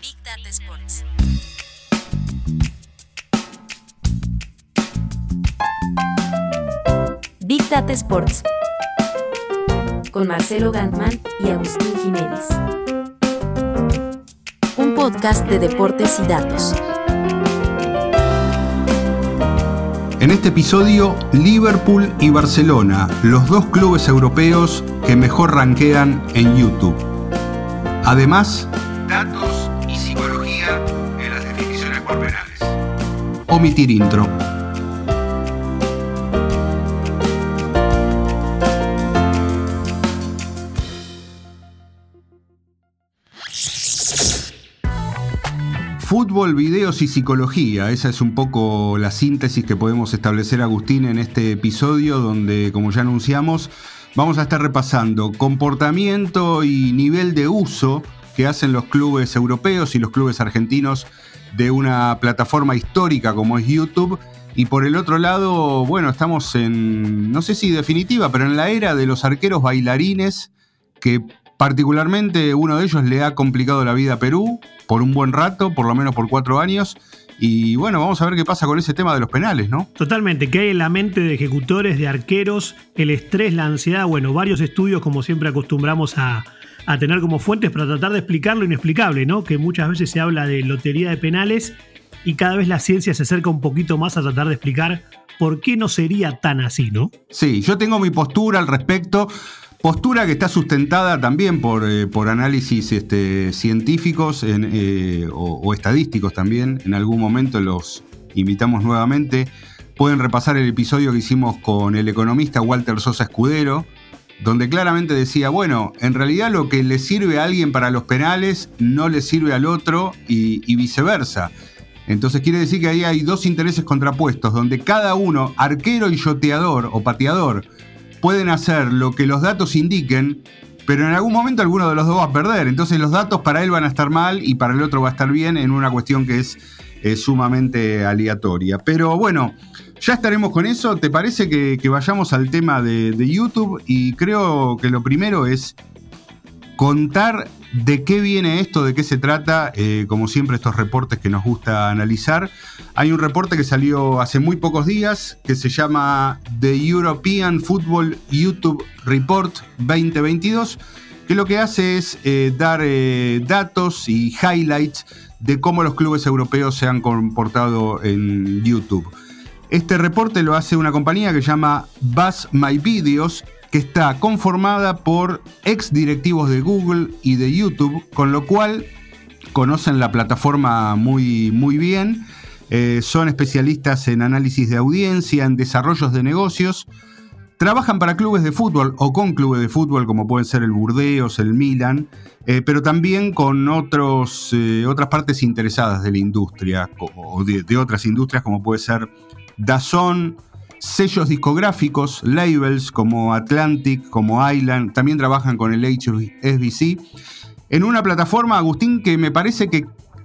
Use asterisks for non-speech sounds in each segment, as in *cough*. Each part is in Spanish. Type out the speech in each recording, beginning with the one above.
Big Data Sports. Big Data Sports. Con Marcelo Gantman y Agustín Jiménez. Un podcast de deportes y datos. En este episodio, Liverpool y Barcelona, los dos clubes europeos que mejor rankean en YouTube. Además, datos y psicología en las definiciones por penales. Omitir intro. Fútbol, videos y psicología. Esa es un poco la síntesis que podemos establecer, Agustín, en este episodio donde, como ya anunciamos, vamos a estar repasando comportamiento y nivel de uso que hacen los clubes europeos y los clubes argentinos de una plataforma histórica como es YouTube. Y por el otro lado, bueno, estamos en, no sé si definitiva, pero en la era de los arqueros bailarines que particularmente uno de ellos le ha complicado la vida a Perú por un buen rato, por lo menos por cuatro años. Y bueno, vamos a ver qué pasa con ese tema de los penales, ¿no? Totalmente, que hay en la mente de ejecutores, de arqueros, el estrés, la ansiedad, bueno, varios estudios como siempre acostumbramos a, a tener como fuentes para tratar de explicar lo inexplicable, ¿no? Que muchas veces se habla de lotería de penales y cada vez la ciencia se acerca un poquito más a tratar de explicar por qué no sería tan así, ¿no? Sí, yo tengo mi postura al respecto. Postura que está sustentada también por, eh, por análisis este, científicos eh, o, estadísticos también. En algún momento los invitamos nuevamente. Pueden repasar el episodio que hicimos con el economista Walter Sosa Escudero, donde claramente decía, bueno, en realidad lo que le sirve a alguien para los penales no le sirve al otro y, y viceversa. Entonces quiere decir que ahí hay dos intereses contrapuestos, donde cada uno, arquero y yoteador o pateador, pueden hacer lo que los datos indiquen, pero en algún momento alguno de los dos va a perder. Entonces los datos para él van a estar mal y para el otro va a estar bien en una cuestión que es eh, sumamente aleatoria. Pero bueno, ya estaremos con eso. ¿Te parece que, vayamos al tema de YouTube? Y creo que lo primero es contar de qué viene esto, de qué se trata, eh, como siempre estos reportes que nos gusta analizar. Hay un reporte que salió hace muy pocos días que se llama The European Football YouTube Report 2022, que lo que hace es eh, dar eh, datos y highlights de cómo los clubes europeos se han comportado en YouTube. Este reporte lo hace una compañía que se llama Buzz My Videos, que está conformada por ex directivos de Google y de YouTube, con lo cual conocen la plataforma muy, muy bien, eh, son especialistas en análisis de audiencia, en desarrollos de negocios, trabajan para clubes de fútbol o con clubes de fútbol como pueden ser el Burdeos, el Milan, eh, pero también con otros, eh, otras partes interesadas de la industria o de, de otras industrias como puede ser Dazón, sellos discográficos, labels como Atlantic, como Island, también trabajan con el HSBC. En una plataforma, Agustín, que me parece que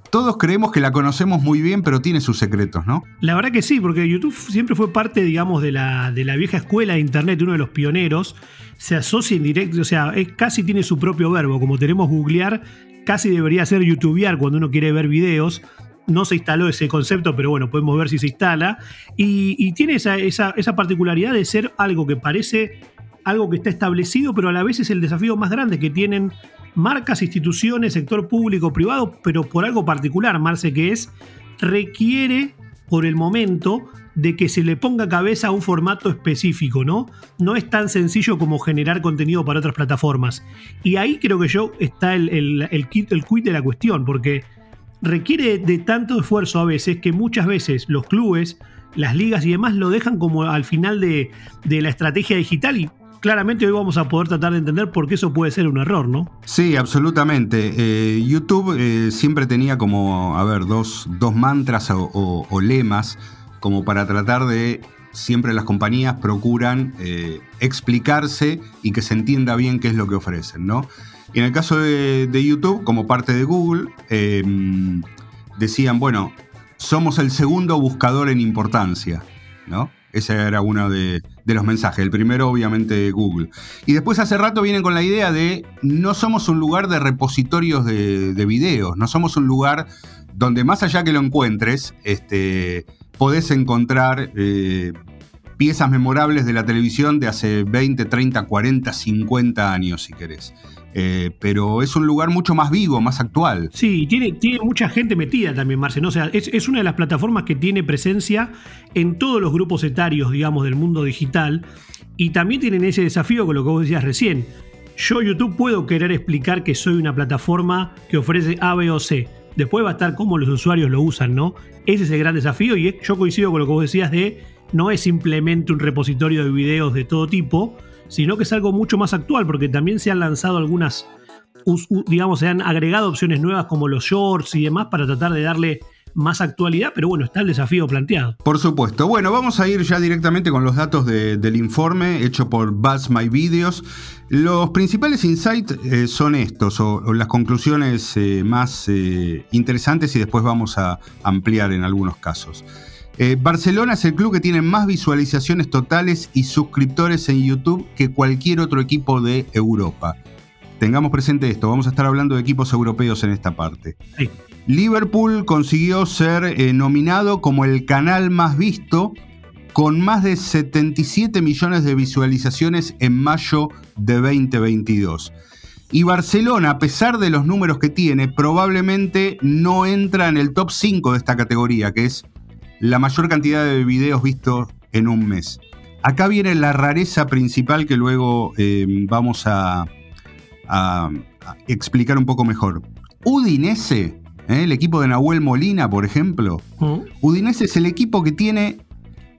todos creemos que la conocemos muy bien, pero tiene sus secretos, ¿no? La verdad que sí, porque YouTube siempre fue parte, digamos, de la, de la vieja escuela de Internet, uno de los pioneros. Se asocia en directo, o sea, casi tiene su propio verbo. Como tenemos googlear, casi debería ser youtubear cuando uno quiere ver videos no se instaló ese concepto, pero bueno, podemos ver si se instala. Y, tiene esa, esa, esa, particularidad de ser algo que parece algo que está establecido, pero a la vez es el desafío más grande que tienen marcas, instituciones, sector público, privado, pero por algo particular, Marce, que es, requiere por el momento de que se le ponga cabeza a un formato específico, ¿no? No es tan sencillo como generar contenido para otras plataformas. Y ahí creo que yo está el, el, el, el de la cuestión, porque requiere de tanto esfuerzo a veces que muchas veces los clubes, las ligas y demás lo dejan como al final de, la estrategia digital y claramente hoy vamos a poder tratar de entender por qué eso puede ser un error, ¿no? Sí, absolutamente. Eh, YouTube eh, siempre tenía como, a ver, dos, dos mantras o, lemas como para tratar de... Siempre las compañías procuran eh, explicarse y que se entienda bien qué es lo que ofrecen, ¿no? Y en el caso de, YouTube, como parte de Google, eh, decían, bueno, somos el segundo buscador en importancia, ¿no? Esa era de, de los mensajes. El primero, obviamente, Google. Y después hace rato vienen con la idea de no somos un lugar de repositorios de, videos, no somos un lugar donde más allá que lo encuentres, este, podés encontrar eh, piezas memorables de la televisión de hace 20, 30, 40, 50 años, si querés. Eh, pero es un lugar mucho más vivo, más actual. Sí, tiene, mucha gente metida también, Marce. O sea, es, una de las plataformas que tiene presencia en todos los grupos etarios, digamos, del mundo digital. Y también tienen ese desafío con lo que vos decías recién. Yo, YouTube, puedo querer explicar que soy una plataforma que ofrece A, B o C. Después va a estar cómo los usuarios lo usan, ¿no? Ese es el gran desafío y yo coincido con lo que vos decías de no es simplemente un repositorio de videos de todo tipo, sino que es algo mucho más actual, porque también se han lanzado algunas, digamos, se han agregado opciones nuevas como los shorts y demás para tratar de darle más actualidad, pero bueno, está el desafío planteado. Por supuesto. Bueno, vamos a ir ya directamente con los datos del informe hecho por Buzz My Videos. Los principales insights eh, son estos, o, las conclusiones eh, más eh, interesantes, y después vamos a ampliar en algunos casos. Eh, Barcelona es el club que tiene más visualizaciones totales y suscriptores en YouTube que cualquier otro equipo de Europa. Tengamos presente esto, vamos a estar hablando de equipos europeos en esta parte. Liverpool consiguió ser eh, nominado como el canal más visto con más de 77 millones de visualizaciones en mayo de 2022. Y Barcelona, a pesar de los números que tiene, probablemente no entra en el top 5 de esta categoría, que es la mayor cantidad de videos vistos en un mes. Acá viene la rareza principal que luego eh, vamos a, explicar un poco mejor. Udinese, eh, el equipo de Nahuel Molina, por ejemplo. Mm. Udinese es el equipo que tiene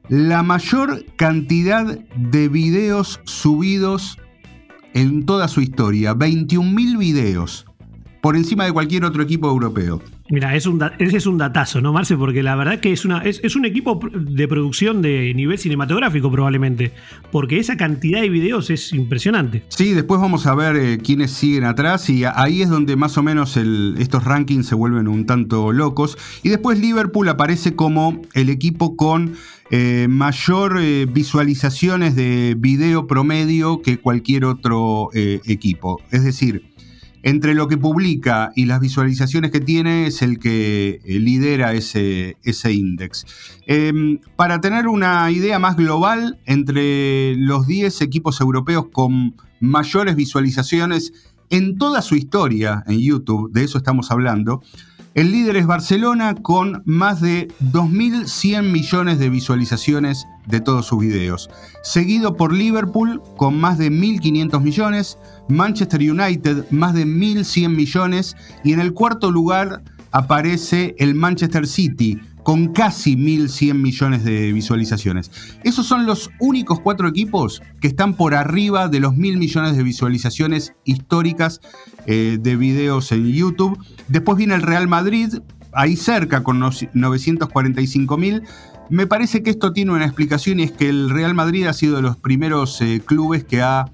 la mayor cantidad de videos subidos en toda su historia. 21.000 videos. Por encima de cualquier otro equipo europeo. Mira, ese es un datazo, ¿no, Marce? Porque la verdad que es, una, es, un equipo de producción de nivel cinematográfico probablemente, porque esa cantidad de videos es impresionante. Sí, después vamos a ver eh, quiénes siguen atrás y ahí es donde más o menos estos rankings se vuelven un tanto locos. Y después Liverpool aparece como el equipo con eh, mayor eh, visualizaciones de video promedio que cualquier otro equipo. Es decir, entre lo que publica y las visualizaciones que tiene es el que eh, lidera ese, ese índice. Em, para tener una idea más global, entre los 10 equipos europeos con mayores visualizaciones en toda su historia en YouTube, de eso estamos hablando, el líder es Barcelona con más de 2.100 millones de visualizaciones de todos sus videos, seguido por Liverpool con más de 1.500 millones, Manchester United más de 1.100 millones y en el cuarto lugar aparece el Manchester City con casi 1.100 millones de visualizaciones. Esos son los únicos cuatro equipos que están por arriba de los 1.000 millones de visualizaciones históricas eh, de videos en YouTube. Después viene el Real Madrid, ahí cerca con 945.000. Me parece que esto tiene una explicación y es que el Real Madrid ha sido de los primeros eh, clubes que ha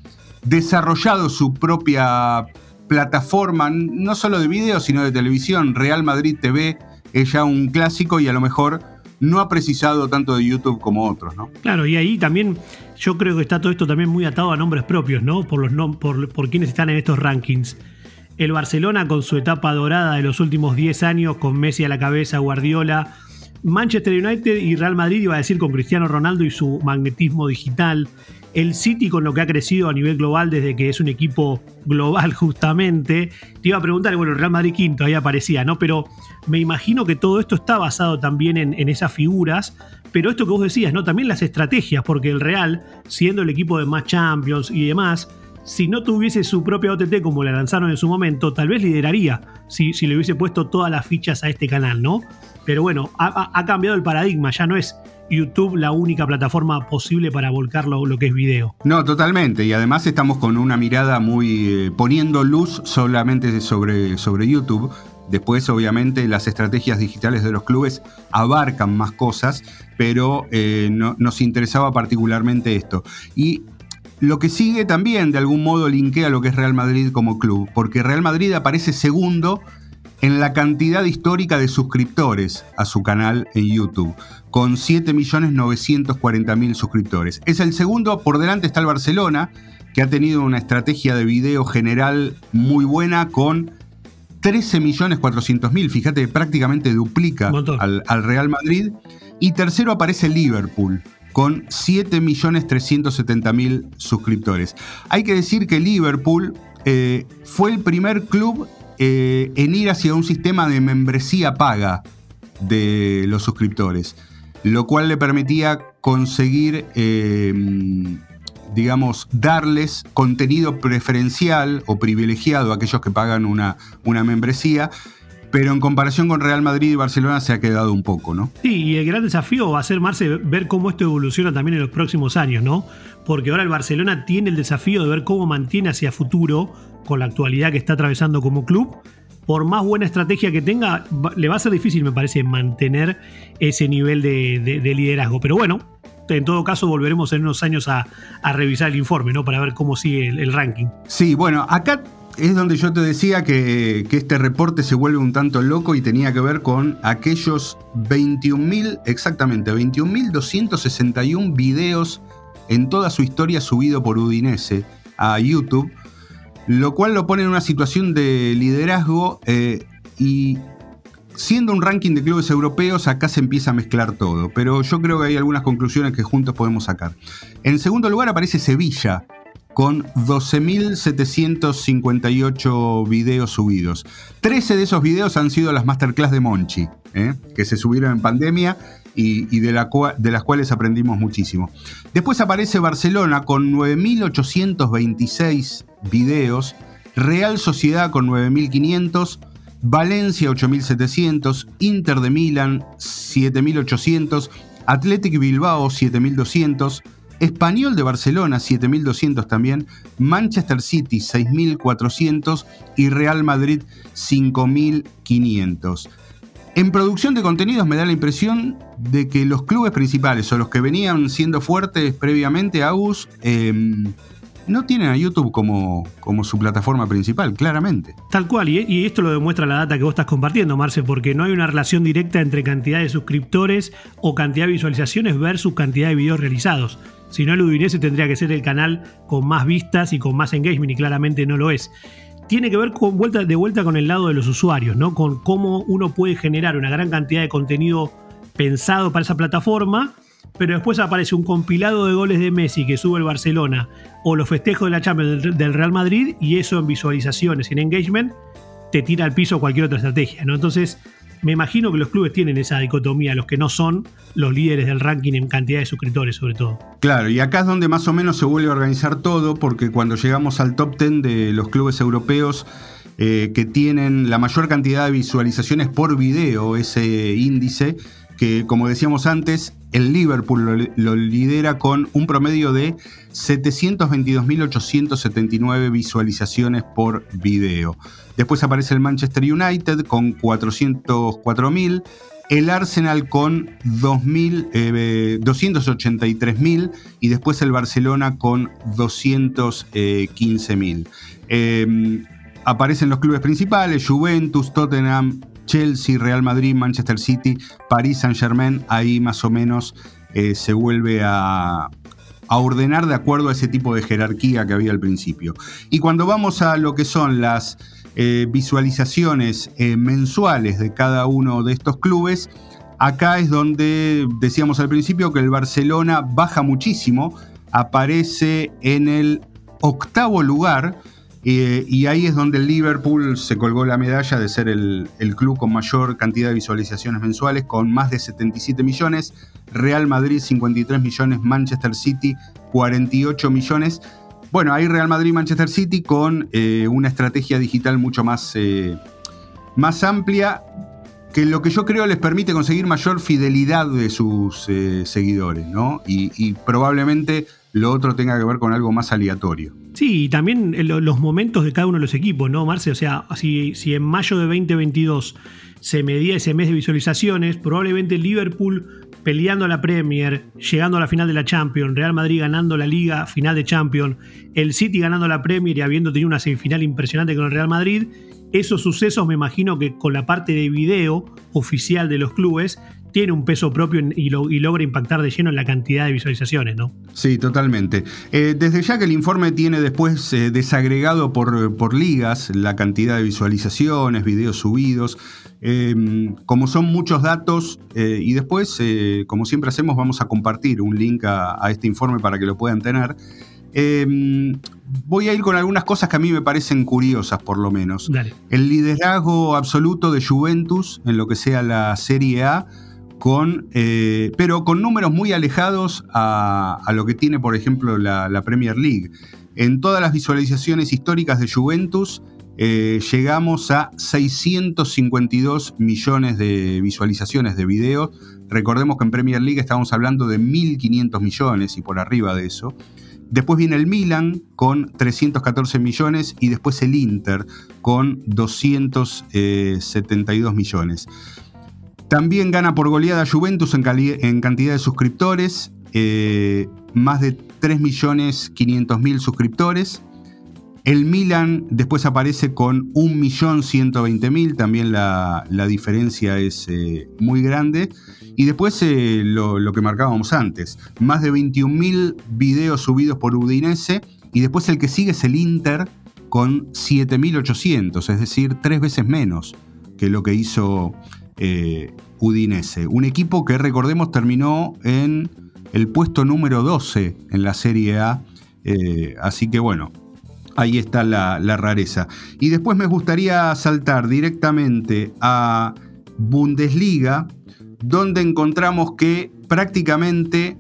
desarrollado su propia plataforma, no solo de video, sino de televisión. Real Madrid TV es ya un clásico y a lo mejor no ha precisado tanto de YouTube como otros, ¿no? Claro, y ahí también yo creo que está todo esto también muy atado a nombres propios, ¿no? Por, los por, por quienes están en estos rankings. El Barcelona con su etapa dorada de los últimos 10 años, con Messi a la cabeza, Guardiola, Manchester United y Real Madrid, iba a decir con Cristiano Ronaldo y su magnetismo digital, el City con lo que ha crecido a nivel global desde que es un equipo global *laughs* justamente. Te iba a preguntar, bueno, Real Madrid quinto, ahí aparecía, ¿no? Pero me imagino que todo esto está basado también en, esas figuras, pero esto que vos decías, ¿no? También las estrategias, porque el Real, siendo el equipo de más Champions y demás, si no tuviese su propia OTT como la lanzaron en su momento, tal vez lideraría si, si le hubiese puesto todas las fichas a este canal, ¿no? Pero bueno, ha cambiado el paradigma, ya no es YouTube la única plataforma posible para volcar lo, que es video. No, totalmente. Y además estamos con una mirada muy eh, poniendo luz solamente sobre, sobre YouTube. Después, obviamente, las estrategias digitales de los clubes abarcan más cosas, pero eh, nos interesaba particularmente esto. Y lo que sigue también, de algún modo, linkea lo que es Real Madrid como club, porque Real Madrid aparece segundo en la cantidad histórica de suscriptores a su canal en YouTube, con 7.940.000 suscriptores. Es el segundo, por delante está el Barcelona, que ha tenido una estrategia de video general muy buena con 13.400.000, fíjate, prácticamente duplica al, al, Real Madrid. Y tercero aparece Liverpool, con 7.370.000 suscriptores. Hay que decir que Liverpool eh, fue el primer club eh, en ir hacia un sistema de membresía paga de los suscriptores, lo cual le permitía conseguir, em, digamos, darles contenido preferencial o privilegiado a aquellos que pagan una, una membresía pero en comparación con Real Madrid y Barcelona se ha quedado un poco, ¿no? Sí, y el gran desafío va a ser, Marce, ver cómo esto evoluciona también en los próximos años, ¿no? Porque ahora el Barcelona tiene el desafío de ver cómo mantiene hacia futuro, con la actualidad que está atravesando como club, por más buena estrategia que tenga, le va a ser difícil, me parece, mantener ese nivel de, liderazgo. Pero bueno, en todo caso volveremos en unos años a, revisar el informe, ¿no? Para ver cómo sigue el, el ranking. Sí, bueno, acá es donde yo te decía que, este reporte se vuelve un tanto loco y tenía que ver con aquellos 21.000, exactamente, 21.261 videos en toda su historia subido por Udinese a YouTube, lo cual lo pone en una situación de liderazgo eh, y siendo un ranking de clubes europeos, acá se empieza a mezclar todo, pero yo creo que hay algunas conclusiones que juntos podemos sacar. En segundo lugar aparece Sevilla, con 12.758 videos subidos. 13 de esos videos han sido las masterclass de Monchi, ¿eh? que se subieron en pandemia y, de, de, las cuales aprendimos muchísimo. Después aparece Barcelona con 9.826 videos, Real Sociedad con 9.500, Valencia 8.700, Inter de Milán 7.800, Athletic Bilbao 7.200, Español de Barcelona, 7.200 también, Manchester City, 6.400 y Real Madrid, 5.500. En producción de contenidos me da la impresión de que los clubes principales o los que venían siendo fuertes previamente, Agus, em, no tienen a YouTube como, como su plataforma principal, claramente. Tal cual, y, esto lo demuestra la data que vos estás compartiendo, Marce, porque no hay una relación directa entre cantidad de suscriptores o cantidad de visualizaciones versus cantidad de videos realizados. Si no, el Udinese tendría que ser el canal con más vistas y con más engagement, y claramente no lo es. Tiene que ver con vuelta, de vuelta con el lado de los usuarios, ¿no? Con cómo uno puede generar una gran cantidad de contenido pensado para esa plataforma, pero después aparece un compilado de goles de Messi que sube el Barcelona o los festejos de la Champions del Real Madrid y eso en visualizaciones y en engagement te tira al piso cualquier otra estrategia, ¿no? Entonces, me imagino que los clubes tienen esa dicotomía, los que no son los líderes del ranking en cantidad de suscriptores sobre todo. Claro, y acá es donde más o menos se vuelve a organizar todo, porque cuando llegamos al top 10 de los clubes europeos eh, que tienen la mayor cantidad de visualizaciones por video, ese índice, que como decíamos antes, el Liverpool lo, lidera con un promedio de 722.879 visualizaciones por video. Después aparece el Manchester United con 404.000, el Arsenal con 283.000 eh, y después el Barcelona con 215.000. Em, aparecen los clubes principales, Juventus, Tottenham, Chelsea, Real Madrid, Manchester City, París Saint Germain, ahí más o menos eh, se vuelve a, ordenar de acuerdo a ese tipo de jerarquía que había al principio. Y cuando vamos a lo que son las eh, visualizaciones eh, mensuales de cada uno de estos clubes, acá es donde decíamos al principio que el Barcelona baja muchísimo, aparece en el octavo lugar y ahí es donde el Liverpool se colgó la medalla de ser el, club con mayor cantidad de visualizaciones mensuales, con más de 77 millones. Real Madrid 53 millones, Manchester City 48 millones. Bueno, ahí Real Madrid y Manchester City con eh, una estrategia digital mucho más, eh, más amplia, que lo que yo creo les permite conseguir mayor fidelidad de sus eh, seguidores, ¿no? y probablemente lo otro tenga que ver con algo más aleatorio. Sí, y también los momentos de cada uno de los equipos, ¿no, Marce? O sea, si, en mayo de 2022 se medía ese mes de visualizaciones, probablemente Liverpool peleando la Premier, llegando a la final de la Champions, Real Madrid ganando la Liga, final de Champions, el City ganando la Premier y habiendo tenido una semifinal impresionante con el Real Madrid, esos sucesos me imagino que con la parte de video oficial de los clubes tiene un peso propio y, logra impactar de lleno en la cantidad de visualizaciones, ¿no? Sí, totalmente. Eh, desde ya que el informe tiene después eh, desagregado por, por, ligas la cantidad de visualizaciones, videos subidos, em, como son muchos datos, eh, y después, como siempre hacemos, vamos a compartir un link a, este informe para que lo puedan tener. Voy a ir con algunas cosas que a mí me parecen curiosas, por lo menos. El liderazgo absoluto de Juventus en lo que sea la Serie A con, eh, pero con números muy alejados a, lo que tiene, por ejemplo, la, Premier League. En todas las visualizaciones históricas de Juventus eh, llegamos a 652 millones de visualizaciones de videos. Recordemos que en Premier League estamos hablando de 1.500 millones y por arriba de eso. Después viene el Milan con 314 millones y después el Inter con 272 millones. También gana por goleada Juventus en, cantidad de suscriptores, eh, más de 3.500.000 suscriptores. El Milan después aparece con 1.120.000, también la, diferencia es eh, muy grande. Y después eh, lo, lo, que marcábamos antes, más de 21.000 videos subidos por Udinese. Y después el que sigue es el Inter con 7.800, es decir, tres veces menos que lo que hizo eh, Udinese. Un equipo que recordemos terminó en el puesto número 12 en la Serie A. Eh, así que bueno, ahí está la, rareza. Y después me gustaría saltar directamente a Bundesliga, donde encontramos que prácticamente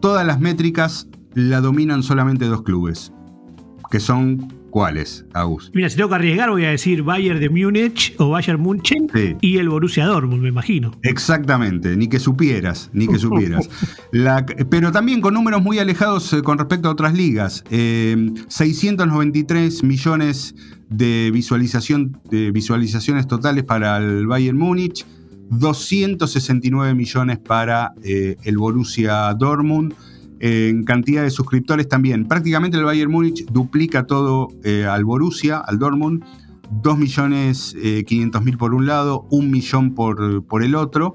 todas las métricas la dominan solamente dos clubes, que son ¿Cuáles, Agus? Mira, si tengo que arriesgar, voy a decir Bayern de Múnich o Bayern München y el Borussia Dortmund, me imagino. Exactamente, ni que supieras, ni que supieras. *laughs* pero también con números muy alejados eh, con respecto a otras ligas. 693 eh, millones de, visualización, de visualizaciones totales para el Bayern Múnich, 269 millones para eh, el Borussia Dortmund en cantidad de suscriptores también. Prácticamente el Bayern Múnich duplica todo eh, al Borussia, al Dortmund. 2.500.000 eh, por un lado, 1 millón por, por el otro.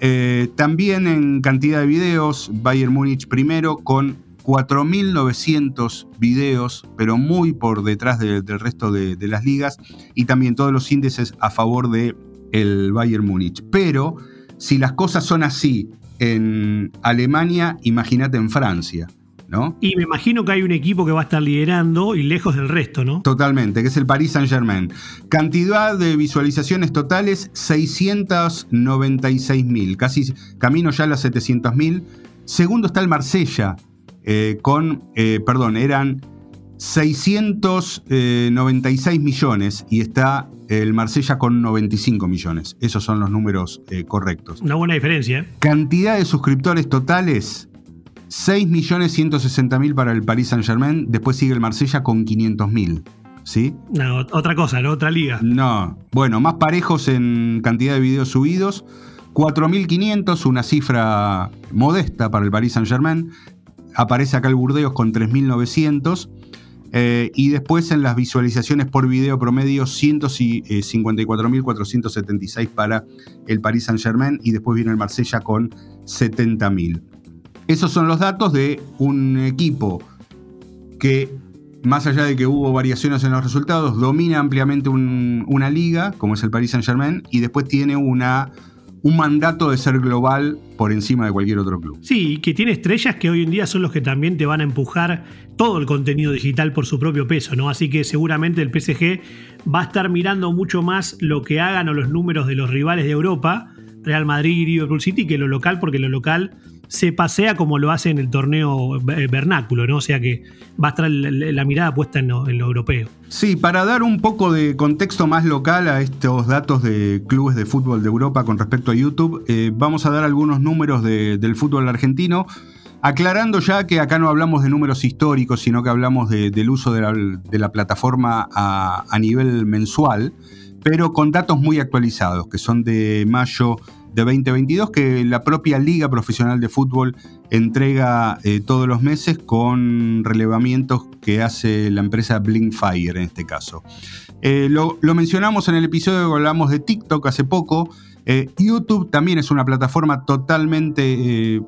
Eh, también en cantidad de videos, Bayern Múnich primero con 4.900 videos, pero muy por detrás del resto de, las ligas, y también todos los índices a favor de el Bayern Múnich. Pero si las cosas son así en Alemania, imagínate en Francia. ¿No? Y me imagino que hay un equipo que va a estar liderando y lejos del resto, ¿no? Totalmente, que es el Paris Saint-Germain. Cantidad de visualizaciones totales, 696.000, casi camino ya a las 700.000. Segundo está el Marsella, eh, con, eh, perdón, eran 696 millones y está el Marsella con 95 millones. Esos son los números eh, correctos. Una buena diferencia. ¿eh? Cantidad de suscriptores totales, 6.160.000 para el Paris Saint-Germain. Después sigue el Marsella con 500.000. ¿Sí? No, otra cosa, ¿no? Otra liga. No. Bueno, más parejos en cantidad de videos subidos. 4.500, una cifra modesta para el Paris Saint-Germain. Aparece acá el Burdeos con 3.900. Eh, y después en las visualizaciones por video promedio 154.476 eh, para el Paris Saint Germain y después viene el Marsella con 70.000. Esos son los datos de un equipo que, más allá de que hubo variaciones en los resultados, domina ampliamente una liga, como es el Paris Saint Germain, y después tiene una un mandato de ser global por encima de cualquier otro club. Sí, que tiene estrellas que hoy en día son los que también te van a empujar todo el contenido digital por su propio peso, ¿no? Así que seguramente el PSG va a estar mirando mucho más lo que hagan o los números de los rivales de Europa, Real Madrid y Liverpool City, que lo local, porque lo local se pasea como lo hace en el torneo vernáculo, ¿no? O sea que va a estar la, mirada puesta en lo, europeo. Sí, para dar un poco de contexto más local a estos datos de clubes de fútbol de Europa con respecto a YouTube, eh, vamos a dar algunos números del fútbol argentino. Aclarando ya que acá no hablamos de números históricos, sino que hablamos del uso de la, plataforma a nivel mensual, pero con datos muy actualizados, que son de mayo de 2022 que la propia Liga Profesional de Fútbol entrega eh, todos los meses con relevamientos que hace la empresa Blinkfire en este caso. Eh, lo, mencionamos en el episodio que hablamos de TikTok hace poco. Eh, YouTube también es una plataforma totalmente,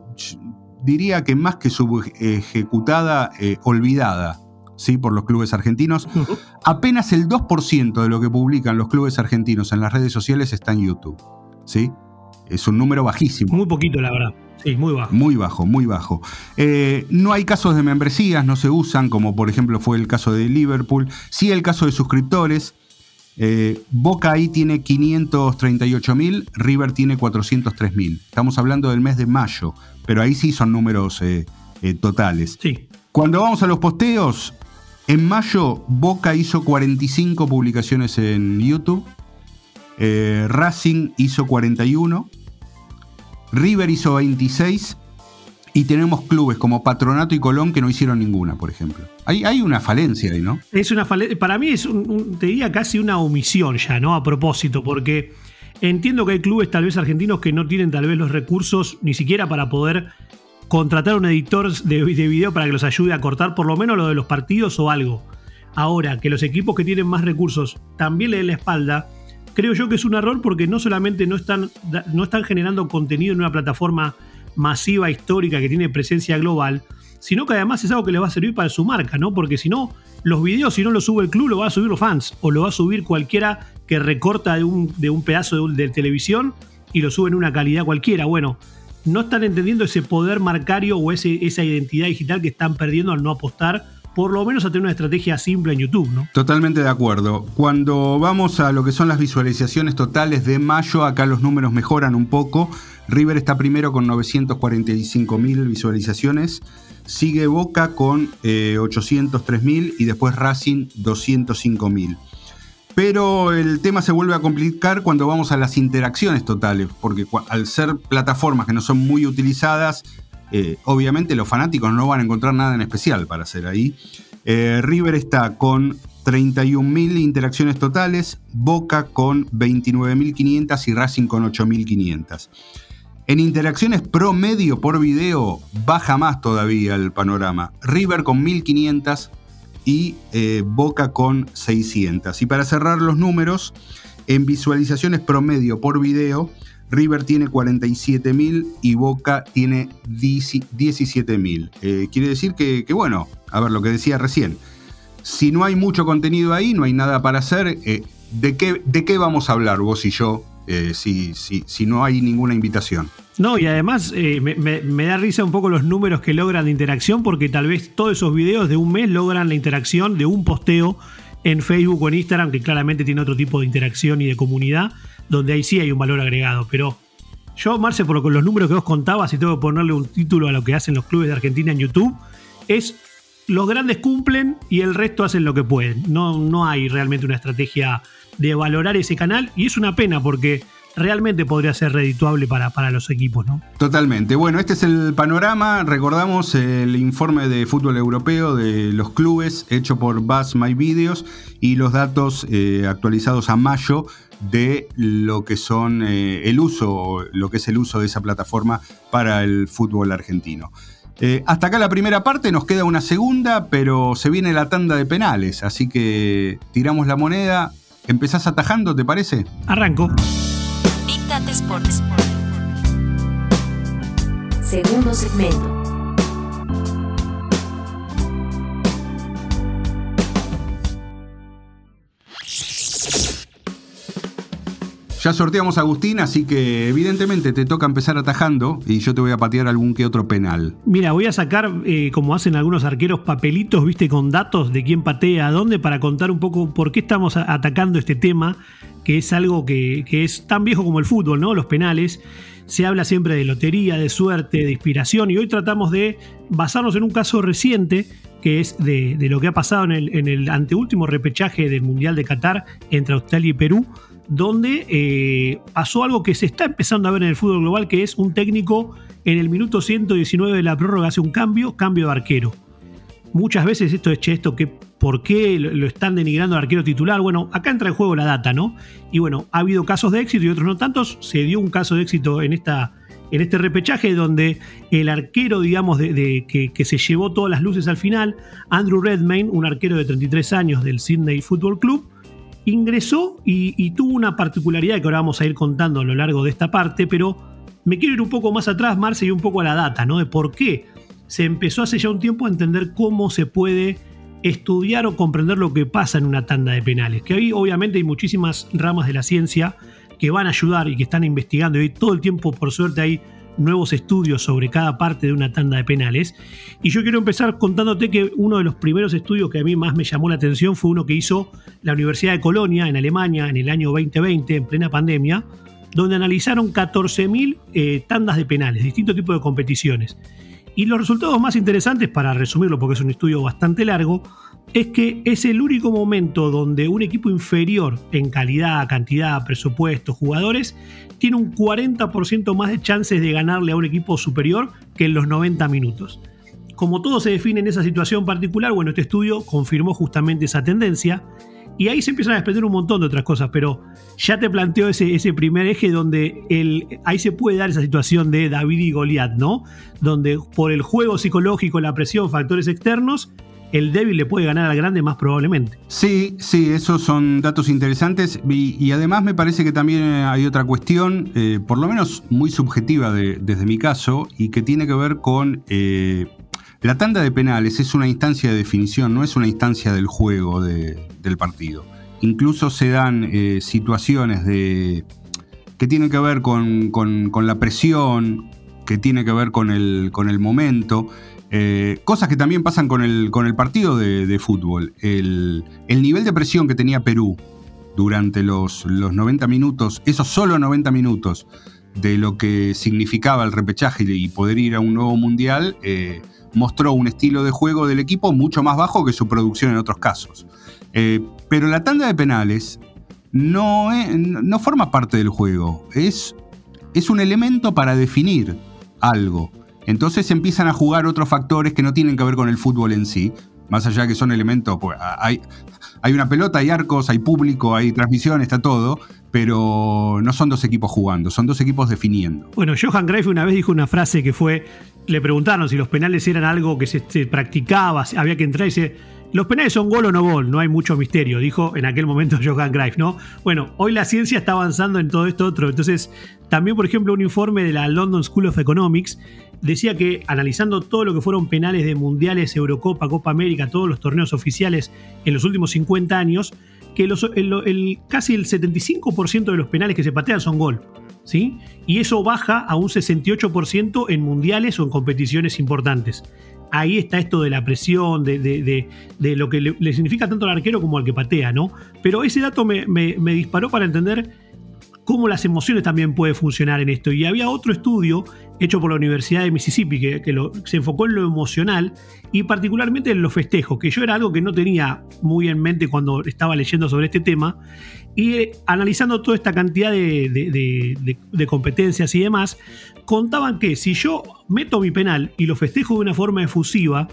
diría que más que subejecutada, olvidada. ¿sí? por los clubes argentinos. *laughs* Apenas el 2% de lo que publican los clubes argentinos en las redes sociales está en YouTube. ¿sí? Es un número bajísimo. Muy poquito, la verdad. Sí, muy bajo. Muy bajo, muy bajo. Eh, no hay casos de membresías, no se usan, como por ejemplo fue el caso de Liverpool. Sí el caso de suscriptores. Eh, Boca ahí tiene 538 mil, River tiene 403 mil. Estamos hablando del mes de mayo, pero ahí sí son números eh, totales. Sí. Cuando vamos a los posteos, en mayo Boca hizo 45 publicaciones en YouTube, Racing hizo 41, River hizo 26 y tenemos clubes como Patronato y Colón que no hicieron ninguna, por ejemplo. Hay, hay una falencia ahí, ¿no? Es una Para mí es, un, te diría, casi una omisión ya, ¿no? A propósito, porque entiendo que hay clubes tal vez argentinos que no tienen tal vez los recursos ni siquiera para poder contratar un editor de, de video para que los ayude a cortar por lo menos lo de los partidos o algo. Ahora, que los equipos que tienen más recursos también le den la espalda, creo yo que es un error porque no solamente no están, no están generando contenido en una plataforma masiva, histórica, que tiene presencia global, sino que además es algo que les va a servir para su marca, ¿no? Porque si no, los videos, si no los sube el club, lo va a subir los fans, o lo va a subir cualquiera que recorta de un, de un pedazo de, televisión y lo sube en una calidad cualquiera. Bueno, no están entendiendo ese poder marcario o ese, esa identidad digital que están perdiendo al no apostar por lo menos a tener una estrategia simple en YouTube, ¿no? Totalmente de acuerdo. Cuando vamos a lo que son las visualizaciones totales de mayo, acá los números mejoran un poco. River está primero con 945 mil visualizaciones. Sigue Boca con 803 eh, mil y después Racing 205 mil. Pero el tema se vuelve a complicar cuando vamos a las interacciones totales, porque al ser plataformas que no son muy utilizadas, eh, obviamente los fanáticos no van a encontrar nada en especial para hacer ahí. Eh, River está con 31.000 interacciones totales, Boca con 29.500 y Racing con 8.500. En interacciones promedio por video baja más todavía el panorama. River con 1.500 y eh, Boca con 600. Y para cerrar los números, en visualizaciones promedio por video, River tiene 47.000 y Boca tiene 17.000. Eh, quiere decir que, bueno, a ver lo que decía recién, si no hay mucho contenido ahí, no hay nada para hacer, eh, ¿de, qué, ¿de qué vamos a hablar vos y yo eh, si, si, si, no hay ninguna invitación? No, y además me, me, da risa un poco los números que logran de interacción, porque tal vez todos esos videos de un mes logran la interacción de un posteo en Facebook o en Instagram, que claramente tiene otro tipo de interacción y de comunidad donde ahí sí hay un valor agregado. Pero yo, Marce, por los números que vos contabas, y tengo que ponerle un título a lo que hacen los clubes de Argentina en YouTube, es los grandes cumplen y el resto hacen lo que pueden. No, no hay realmente una estrategia de valorar ese canal y es una pena porque realmente podría ser redituable para, para, los equipos, ¿no? Totalmente. Bueno, este es el panorama. Recordamos el informe de fútbol europeo de los clubes hecho por Buzz My Videos y los datos eh, actualizados a mayo de lo que son eh, el uso, lo que es el uso de esa plataforma para el fútbol argentino. Eh, hasta acá la primera parte, nos queda una segunda, pero se viene la tanda de penales, así que tiramos la moneda. ¿Empezás atajando, te parece? Arranco. Big Data Sports. Segundo segmento. Ya sorteamos a Agustín, así que evidentemente te toca empezar atajando y yo te voy a patear algún que otro penal. Mira, voy a sacar, eh, como hacen algunos arqueros, papelitos, viste, con datos de quién patea a dónde para contar un poco por qué estamos atacando este tema, que es algo que, es tan viejo como el fútbol, ¿no? Los penales. Se habla siempre de lotería, de suerte, de inspiración, y hoy tratamos de basarnos en un caso reciente que es de, lo que ha pasado en el, en el anteúltimo repechaje del Mundial de Qatar entre Australia y Perú, donde eh, pasó algo que se está empezando a ver en el fútbol global, que es un técnico en el minuto 119 de la prórroga hace un cambio, cambio de arquero. muchas veces esto es, che, esto que, ¿por qué lo están denigrando al arquero titular? Bueno, acá entra en juego la data, ¿no? Y bueno, ha habido casos de éxito y otros no tantos. Se dio un caso de éxito en esta en este repechaje donde el arquero, digamos, de, que, se llevó todas las luces al final, Andrew Redmayne, un arquero de 33 años del Sydney Football Club, ingresó y, tuvo una particularidad que ahora vamos a ir contando a lo largo de esta parte, pero me quiero ir un poco más atrás, Marce, y un poco a la data, ¿no? De por qué se empezó hace ya un tiempo a entender cómo se puede estudiar o comprender lo que pasa en una tanda de penales. Que ahí obviamente hay muchísimas ramas de la ciencia que van a ayudar y que están investigando. Y todo el tiempo, por suerte, hay nuevos estudios sobre cada parte de una tanda de penales. Y yo quiero empezar contándote que uno de los primeros estudios que a mí más me llamó la atención fue uno que hizo la Universidad de Colonia en Alemania en el año 2020, en plena pandemia, donde analizaron 14.000 eh, tandas de penales, distintos tipos de competiciones. Y los resultados más interesantes, para resumirlo porque es un estudio bastante largo, es que es el único momento donde un equipo inferior en calidad, cantidad, presupuesto, jugadores, tiene un 40% más de chances de ganarle a un equipo superior que en los 90 minutos. Como todo se define en esa situación particular, bueno, este estudio confirmó justamente esa tendencia y ahí se empiezan a desprender un montón de otras cosas, pero ya te planteo ese, ese primer eje donde el, ahí se puede dar esa situación de David y Goliat, ¿no? Donde por el juego psicológico, la presión, factores externos, el débil le puede ganar al grande más probablemente. Sí, sí, esos son datos interesantes y, además me parece que también hay otra cuestión, eh, por lo menos muy subjetiva desde mi caso, y que tiene que ver con... Eh, la tanda de penales es una instancia de definición, no es una instancia del juego del partido. Incluso se dan eh, situaciones de, que tienen que ver con, la presión, que tiene que ver con el, con el momento. Eh, cosas que también pasan con el, con el partido de, fútbol. El, nivel de presión que tenía Perú durante los, los 90 minutos, esos solo 90 minutos de lo que significaba el repechaje y poder ir a un nuevo mundial, eh, mostró un estilo de juego del equipo mucho más bajo que su producción en otros casos. Eh, pero la tanda de penales no, no forma parte del juego, es, es un elemento para definir algo. Entonces empiezan a jugar otros factores que no tienen que ver con el fútbol en sí, más allá que son elementos, pues, hay, hay una pelota, hay arcos, hay público, hay transmisión, está todo, pero no son dos equipos jugando, son dos equipos definiendo. Bueno, Johan Greif una vez dijo una frase que fue, le preguntaron si los penales eran algo que se, practicaba, había que entrar y dice, los penales son gol o no gol, no hay mucho misterio, dijo en aquel momento *laughs* Johan Greif, ¿no? Bueno, hoy la ciencia está avanzando en todo esto otro, entonces también, por ejemplo, un informe de la London School of Economics decía que analizando todo lo que fueron penales de mundiales, Eurocopa, Copa América, todos los torneos oficiales en los últimos 50 años, que el, casi el 75% de los penales que se patean son gol. ¿sí? Y eso baja a un 68% en mundiales o en competiciones importantes. Ahí está esto de la presión, de, lo que le, significa tanto al arquero como al que patea, ¿no? Pero ese dato me, me disparó para entender cómo las emociones también pueden funcionar en esto. Y había otro estudio hecho por la Universidad de Mississippi que, se enfocó en lo emocional y particularmente en los festejos, que yo era algo que no tenía muy en mente cuando estaba leyendo sobre este tema. Y eh, analizando toda esta cantidad de, competencias y demás, contaban que si yo meto mi penal y lo festejo de una forma efusiva,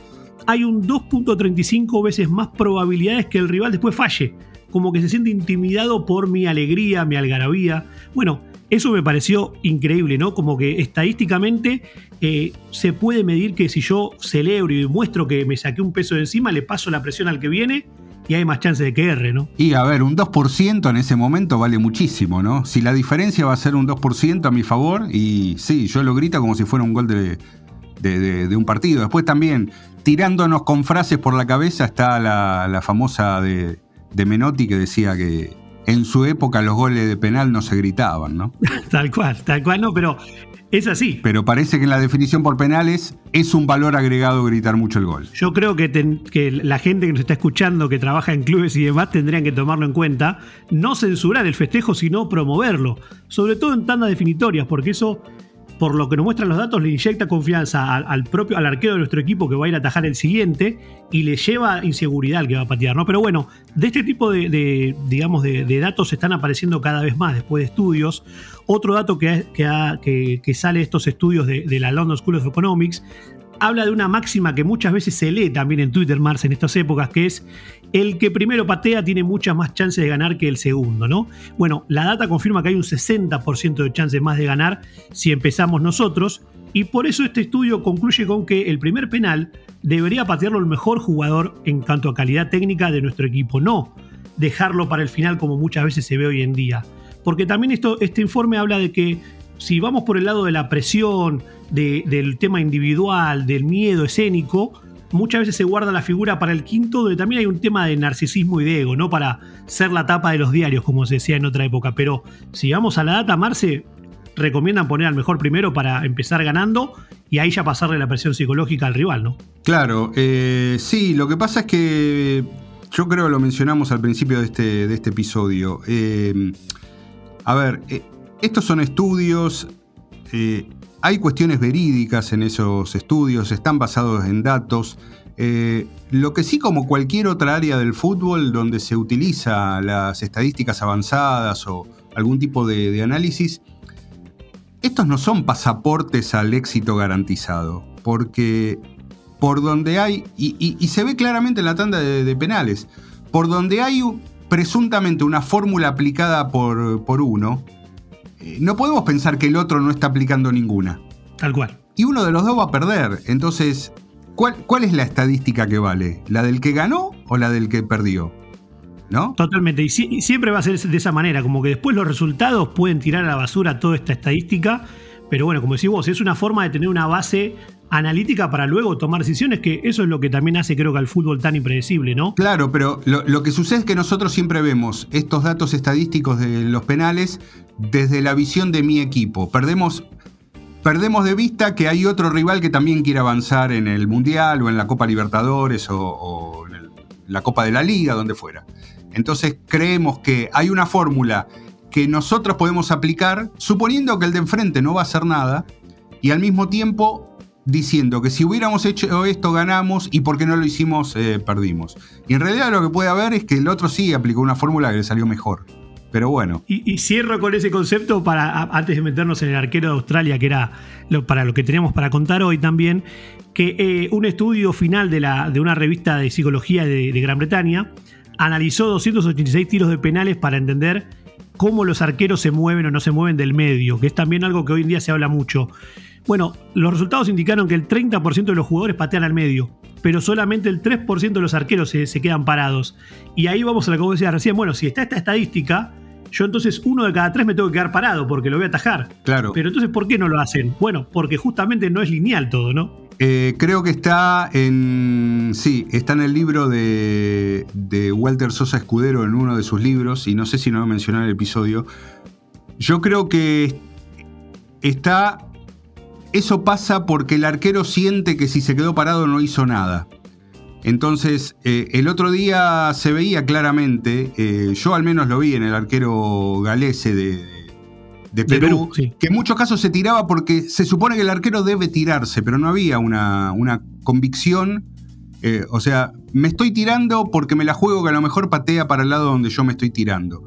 hay un 2.35 veces más probabilidades que el rival después falle como que se siente intimidado por mi alegría, mi algarabía. Bueno, eso me pareció increíble, ¿no? Como que estadísticamente eh, se puede medir que si yo celebro y muestro que me saqué un peso de encima, le paso la presión al que viene y hay más chance de que erre, ¿no? Y a ver, un 2% en ese momento vale muchísimo, ¿no? Si la diferencia va a ser un 2% a mi favor, y sí, yo lo grito como si fuera un gol de, de, un partido. Después también, tirándonos con frases por la cabeza, está la, la famosa de de Menotti que decía que en su época los goles de penal no se gritaban, ¿no? *laughs* tal cual, tal cual, no, pero es así. Pero parece que en la definición por penales es un valor agregado gritar mucho el gol. Yo creo que, que, la gente que nos está escuchando, que trabaja en clubes y demás, tendrían que tomarlo en cuenta. No censurar el festejo, sino promoverlo. Sobre todo en tandas definitorias, porque eso por lo que nos muestran los datos, le inyecta confianza al, propio, al arquero de nuestro equipo que va a ir a atajar el siguiente y le lleva inseguridad al que va a patear, ¿no? Pero bueno, de este tipo de, digamos, de, datos están apareciendo cada vez más después de estudios. Otro dato que, que, sale de estos estudios de, la London School of Economics habla de una máxima que muchas veces se lee también en Twitter, Mars, en estas épocas, que es el que primero patea tiene muchas más chances de ganar que el segundo, ¿no? Bueno, la data confirma que hay un 60% de chances más de ganar si empezamos nosotros, y por eso este estudio concluye con que el primer penal debería patearlo el mejor jugador en cuanto a calidad técnica de nuestro equipo, no dejarlo para el final como muchas veces se ve hoy en día. Porque también esto, este informe habla de que si vamos por el lado de la presión, del tema individual, del miedo escénico, muchas veces se guarda la figura para el quinto, donde también hay un tema de narcisismo y de ego, no para ser la tapa de los diarios, como se decía en otra época. Pero si vamos a la data, Marce, recomiendan poner al mejor primero para empezar ganando y ahí ya pasarle la presión psicológica al rival, ¿no? Claro, eh, sí, lo que pasa es que yo creo que lo mencionamos al principio de este, de este episodio. Eh, a ver, eh, estos son estudios, hay cuestiones verídicas en esos estudios, están basados en datos. lo que sí, como cualquier otra área del fútbol donde se utiliza las estadísticas avanzadas o algún tipo de análisis, estos no son pasaportes al éxito garantizado, porque por donde hay, y, se ve claramente en la tanda de, penales, por donde hay presuntamente una fórmula aplicada por, por uno, eh, no podemos pensar que el otro no está aplicando ninguna. Tal cual. Y uno de los dos va a perder. Entonces, ¿cuál, ¿cuál es la estadística que vale? ¿La del que ganó o la del que perdió? ¿No? Totalmente, y, siempre va a ser de esa manera, como que después los resultados pueden tirar a la basura toda esta estadística, pero bueno, como decís vos, es una forma de tener una base analítica para luego tomar decisiones, que eso es lo que también hace creo que al fútbol tan impredecible, ¿no? Claro, pero lo, que sucede es que nosotros siempre vemos estos datos estadísticos de los penales desde la visión de mi equipo. Perdemos, perdemos de vista que hay otro rival que también quiere avanzar en el Mundial o en la Copa Libertadores o, en la Copa de la Liga, donde fuera. Entonces creemos que hay una fórmula que nosotros podemos aplicar, suponiendo que el de enfrente no va a hacer nada, y al mismo tiempo diciendo que si hubiéramos hecho esto ganamos y porque no lo hicimos eh, perdimos. Y en realidad lo que puede haber es que el otro sí aplicó una fórmula que le salió mejor. Pero bueno. Y, cierro con ese concepto para antes de meternos en el arquero de Australia, que era lo, para lo que teníamos para contar hoy también, que eh, un estudio final de, la, de, una revista de psicología de Gran Bretaña analizó 286 tiros de penales para entender cómo los arqueros se mueven o no se mueven del medio, que es también algo que hoy en día se habla mucho. Bueno, los resultados indicaron que el 30% de los jugadores patean al medio, pero solamente el 3% de los arqueros se, quedan parados. Y ahí vamos a lo que vos decías recién, bueno, si está esta estadística, yo entonces uno de cada tres me tengo que quedar parado porque lo voy a atajar. Claro. Pero entonces, ¿por qué no lo hacen? Bueno, porque justamente no es lineal todo, ¿no? Eh, creo que está en. Sí, está en el libro de, Walter Sosa Escudero, en uno de sus libros, y no sé si no lo mencioné en el episodio. Yo creo que está. Eso pasa porque el arquero siente que si se quedó parado no hizo nada. Entonces, eh, el otro día se veía claramente, eh, yo al menos lo vi en el arquero galese de, de Perú, que en muchos casos se tiraba porque se supone que el arquero debe tirarse, pero no había una, una convicción. Eh, o sea, me estoy tirando porque me la juego que a lo mejor patea para el lado donde yo me estoy tirando.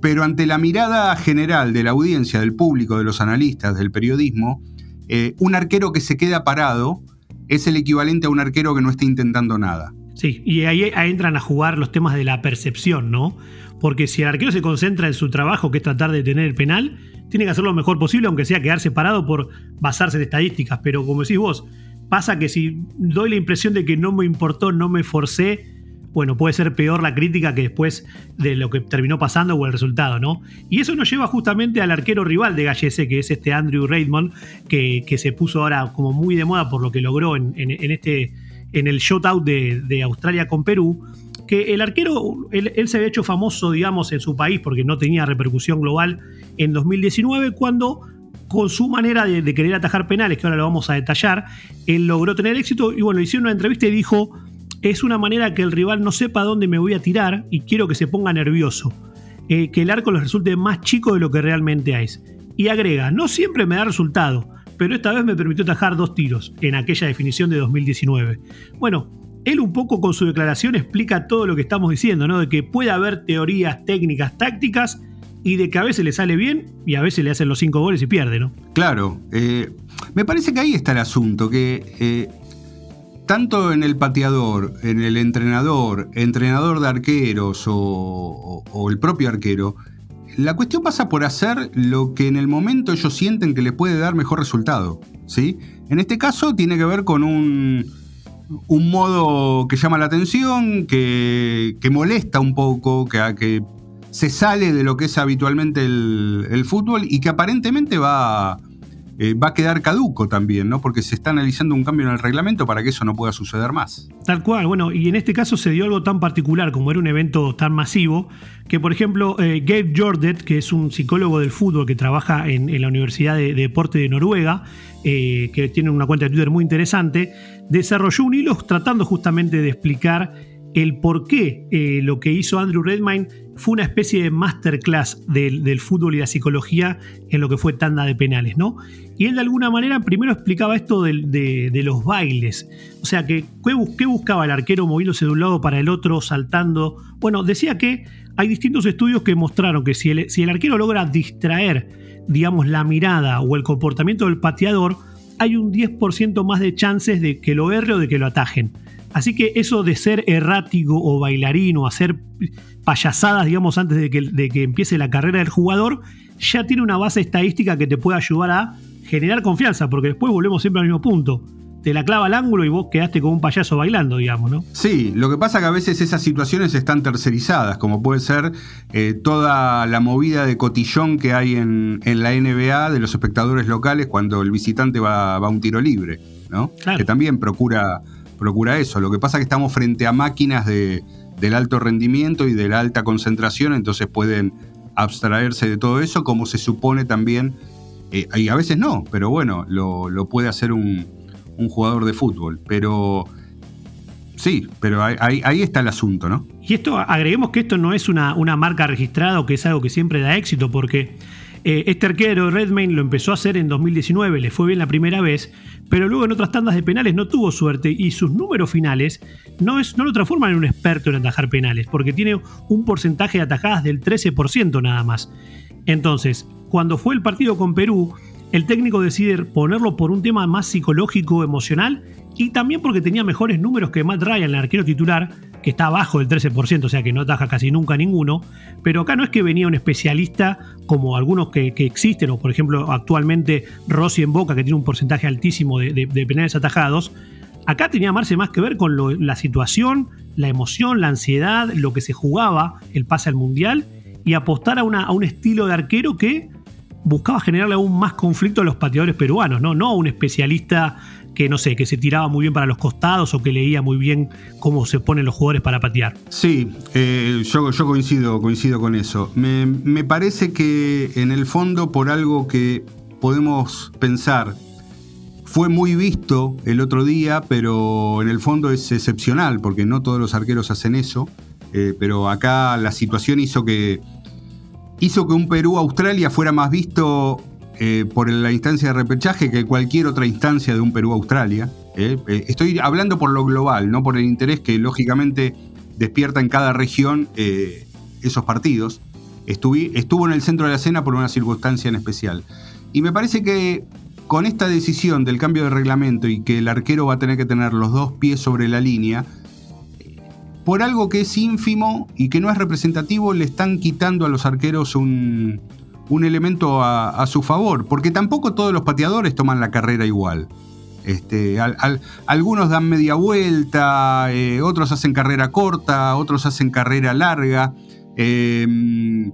Pero ante la mirada general de la audiencia, del público, de los analistas, del periodismo, eh, un arquero que se queda parado es el equivalente a un arquero que no está intentando nada. Sí, y ahí entran a jugar los temas de la percepción, ¿no? Porque si el arquero se concentra en su trabajo, que es tratar de tener el penal, tiene que hacerlo lo mejor posible, aunque sea quedarse parado por basarse en estadísticas. Pero como decís vos, pasa que si doy la impresión de que no me importó, no me forcé, bueno, puede ser peor la crítica que después de lo que terminó pasando o el resultado, ¿no? Y eso nos lleva justamente al arquero rival de Gallese, que es este Andrew Raymond, que, se puso ahora como muy de moda por lo que logró en, este en el shootout de, de Australia con Perú que el arquero, él, se había hecho famoso, digamos, en su país porque no tenía repercusión global en 2019 cuando con su manera de, querer atajar penales, que ahora lo vamos a detallar, él logró tener éxito y bueno, hicieron una entrevista y dijo, es una manera que el rival no sepa dónde me voy a tirar y quiero que se ponga nervioso, eh, que el arco les resulte más chico de lo que realmente es. Y agrega, no siempre me da resultado, pero esta vez me permitió atajar dos tiros en aquella definición de 2019. Bueno, él un poco con su declaración explica todo lo que estamos diciendo, ¿no? De que puede haber teorías técnicas, tácticas, y de que a veces le sale bien y a veces le hacen los cinco goles y pierde, ¿no? Claro. Eh, me parece que ahí está el asunto, que eh, tanto en el pateador, en el entrenador, entrenador de arqueros o, el propio arquero, la cuestión pasa por hacer lo que en el momento ellos sienten que les puede dar mejor resultado. ¿sí? En este caso tiene que ver con un, un modo que llama la atención, que, molesta un poco, que, que, se sale de lo que es habitualmente el fútbol y que aparentemente va, eh, va a quedar caduco también, ¿no? Porque se está analizando un cambio en el reglamento para que eso no pueda suceder más. Tal cual, bueno, y en este caso se dio algo tan particular como era un evento tan masivo, que por ejemplo eh, Gabe Jordet, que es un psicólogo del fútbol que trabaja en, la Universidad de, Deporte de Noruega, eh, que tiene una cuenta de Twitter muy interesante, desarrolló un hilo tratando justamente de explicar el por qué lo que hizo Andrew Redmayne fue una especie de masterclass del, del, fútbol y la psicología en lo que fue tanda de penales, ¿no? Y él de alguna manera primero explicaba esto de, los bailes. O sea, que ¿qué, buscaba el arquero moviéndose de un lado para el otro, saltando? Bueno, decía que hay distintos estudios que mostraron que si el, si el arquero logra distraer, digamos, la mirada o el comportamiento del pateador, hay un 10% más de chances de que lo erre o de que lo atajen. Así que eso de ser errático o bailarín o hacer payasadas, digamos, antes de que, de que empiece la carrera del jugador, ya tiene una base estadística que te puede ayudar a generar confianza, porque después volvemos siempre al mismo punto. Te la clava al ángulo y vos quedaste como un payaso bailando, digamos, ¿no? Sí, lo que pasa que a veces esas situaciones están tercerizadas, como puede ser eh, toda la movida de cotillón que hay en, la NBA de los espectadores locales cuando el visitante va, a un tiro libre, ¿no? Que también procura, procura eso. Lo que pasa es que estamos frente a máquinas de, del alto rendimiento y de la alta concentración, entonces pueden abstraerse de todo eso, como se supone también eh, y a veces no, pero bueno, lo, puede hacer un, jugador de fútbol. Pero sí, pero ahí, ahí, está el asunto, ¿no? Y esto, agreguemos que esto no es una, una marca registrada o que es algo que siempre da éxito, porque eh, este arquero Redmayne lo empezó a hacer en 2019, le fue bien la primera vez, pero luego en otras tandas de penales no tuvo suerte y sus números finales no, es, no lo transforman en un experto en atajar penales, porque tiene un porcentaje de atajadas del 13% nada más. Entonces, cuando fue el partido con Perú, el técnico decide ponerlo por un tema más psicológico, emocional y también porque tenía mejores números que Matt Ryan, el arquero titular, que está abajo del 13%, o sea que no ataja casi nunca ninguno. Pero acá no es que venía un especialista como algunos que, existen, o por ejemplo actualmente Rossi en Boca, que tiene un porcentaje altísimo de, penales atajados. Acá tenía Marce más que ver con la situación, la emoción, la ansiedad, lo que se jugaba, el pase al mundial y apostar a, a un estilo de arquero que buscaba generarle aún más conflicto a los pateadores peruanos, ¿no? No a un especialista que, no sé, que se tiraba muy bien para los costados o que leía muy bien cómo se ponen los jugadores para patear. Sí, eh, yo, yo, coincido, coincido con eso. Me, me parece que en el fondo, por algo que podemos pensar, fue muy visto el otro día, pero en el fondo es excepcional, porque no todos los arqueros hacen eso. Eh, pero acá la situación hizo que hizo que un Perú-Australia fuera más visto eh, por la instancia de repechaje que cualquier otra instancia de un Perú-Australia. Eh. Eh, estoy hablando por lo global, no por el interés que lógicamente despierta en cada región esos partidos. estuvo en el centro de la escena por una circunstancia en especial. Y me parece que con esta decisión del cambio de reglamento y que el arquero va a tener que tener los dos pies sobre la línea, por algo que es ínfimo y que no es representativo, le están quitando a los arqueros un, elemento a, su favor, porque tampoco todos los pateadores toman la carrera igual. Este, algunos dan media vuelta, eh, otros hacen carrera corta, otros hacen carrera larga. Em,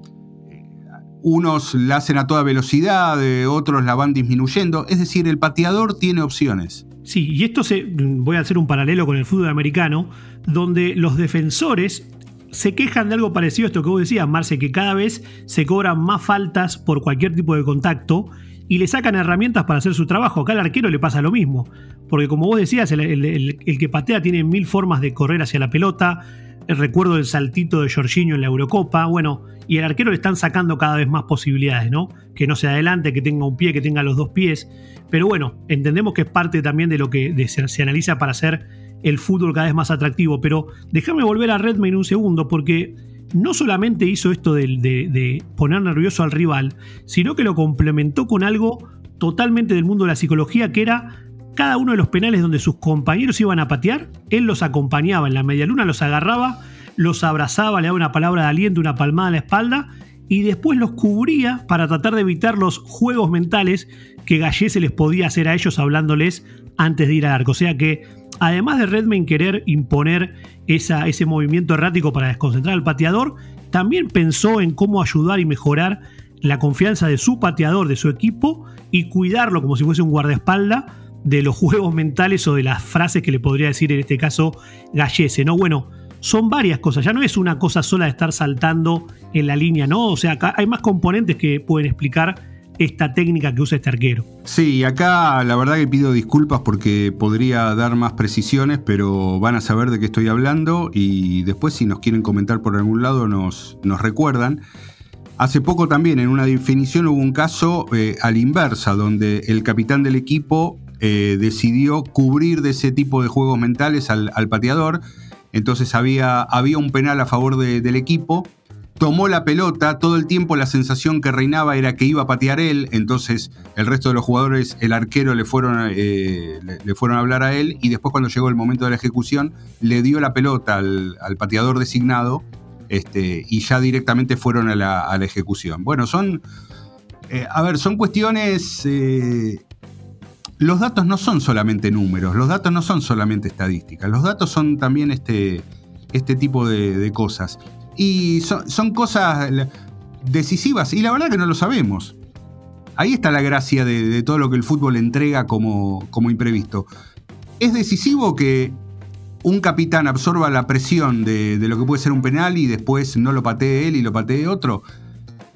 unos la hacen a toda velocidad, eh, otros la van disminuyendo. Es decir, el pateador tiene opciones. Sí, y esto se, voy a hacer un paralelo con el fútbol americano, donde los defensores se quejan de algo parecido a esto que vos decías, Marce, que cada vez se cobran más faltas por cualquier tipo de contacto y le sacan herramientas para hacer su trabajo. Acá al arquero le pasa lo mismo, porque como vos decías, el, que patea tiene mil formas de correr hacia la pelota. Recuerdo el saltito de Jorginho en la Eurocopa. Bueno, y al arquero le están sacando cada vez más posibilidades, ¿no? Que no sea adelante, que tenga un pie, que tenga los dos pies. Pero bueno, entendemos que es parte también de lo que se, analiza para hacer el fútbol cada vez más atractivo. Pero déjame volver a Redmayne un segundo, porque no solamente hizo esto de, poner nervioso al rival, sino que lo complementó con algo totalmente del mundo de la psicología, que era cada uno de los penales donde sus compañeros iban a patear, él los acompañaba en la media luna, los agarraba, los abrazaba, le daba una palabra de aliento, una palmada a la espalda y después los cubría para tratar de evitar los juegos mentales que Gallese les podía hacer a ellos hablándoles antes de ir al arco. O sea que, además de Redmayne querer imponer esa, ese movimiento errático para desconcentrar al pateador, también pensó en cómo ayudar y mejorar la confianza de su pateador, de su equipo, y cuidarlo como si fuese un guardaespaldas de los juegos mentales o de las frases que le podría decir en este caso Gallese, ¿no? Bueno, son varias cosas, ya no es una cosa sola de estar saltando en la línea, ¿no? O sea, acá hay más componentes que pueden explicar esta técnica que usa este arquero. Sí, acá la verdad que pido disculpas porque podría dar más precisiones, pero van a saber de qué estoy hablando y después si nos quieren comentar por algún lado nos, nos recuerdan. Hace poco también en una definición hubo un caso eh, a la inversa, donde el capitán del equipo eh, decidió cubrir de ese tipo de juegos mentales al, pateador. Entonces había, había, un penal a favor del equipo. Tomó la pelota, todo el tiempo la sensación que reinaba era que iba a patear él, entonces el resto de los jugadores, el arquero le fueron, eh, le, fueron a hablar a él y después cuando llegó el momento de la ejecución le dio la pelota al, pateador designado este, y ya directamente fueron a la, ejecución. Bueno, son, eh, a ver, son cuestiones los datos no son solamente números, los datos no son solamente estadísticas, los datos son también este, este tipo de, cosas. Y son, cosas decisivas y la verdad que no lo sabemos. Ahí está la gracia de, todo lo que el fútbol entrega como, como imprevisto. ¿Es decisivo que un capitán absorba la presión de, de, lo que puede ser un penal y después no lo patee él y lo patee otro?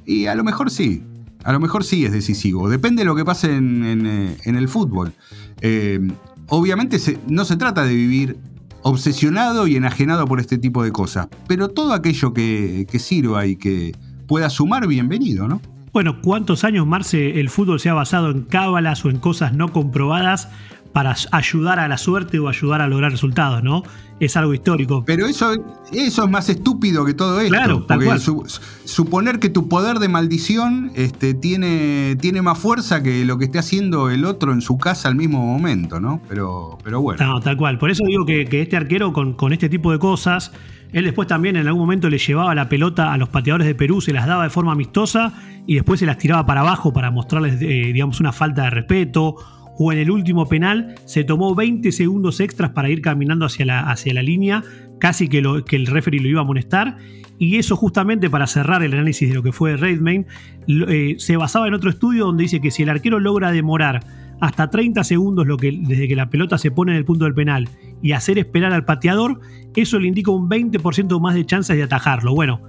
Y a lo mejor sí. A lo mejor sí es decisivo. Depende de lo que pase en, eh, el fútbol. Eh, obviamente no se trata de vivir obsesionado y enajenado por este tipo de cosas, pero todo aquello que, sirva y que pueda sumar, bienvenido, ¿no? Bueno, ¿cuántos años, Marce, el fútbol se ha basado en cábalas o en cosas no comprobadas para ayudar a la suerte o ayudar a lograr resultados, ¿no? Es algo histórico. Pero eso, eso es más estúpido que todo esto. Claro, porque suponer que tu poder de maldición este, tiene, tiene más fuerza que lo que esté haciendo el otro en su casa al mismo momento, ¿no? Pero, pero bueno. No, tal cual. Por eso digo que, este arquero con, con este tipo de cosas, él después también en algún momento le llevaba la pelota a los pateadores de Perú, se las daba de forma amistosa y después se las tiraba para abajo para mostrarles, eh, digamos, una falta de respeto o en el último penal se tomó 20 segundos extras para ir caminando hacia la, hacia la línea, casi que, lo, que el referee lo iba a amonestar. Y eso justamente para cerrar el análisis de lo que fue Redmayne, eh, se basaba en otro estudio donde dice que si el arquero logra demorar hasta 30 segundos lo que, desde que la pelota se pone en el punto del penal y hacer esperar al pateador, eso le indica un 20% más de chances de atajarlo. Bueno,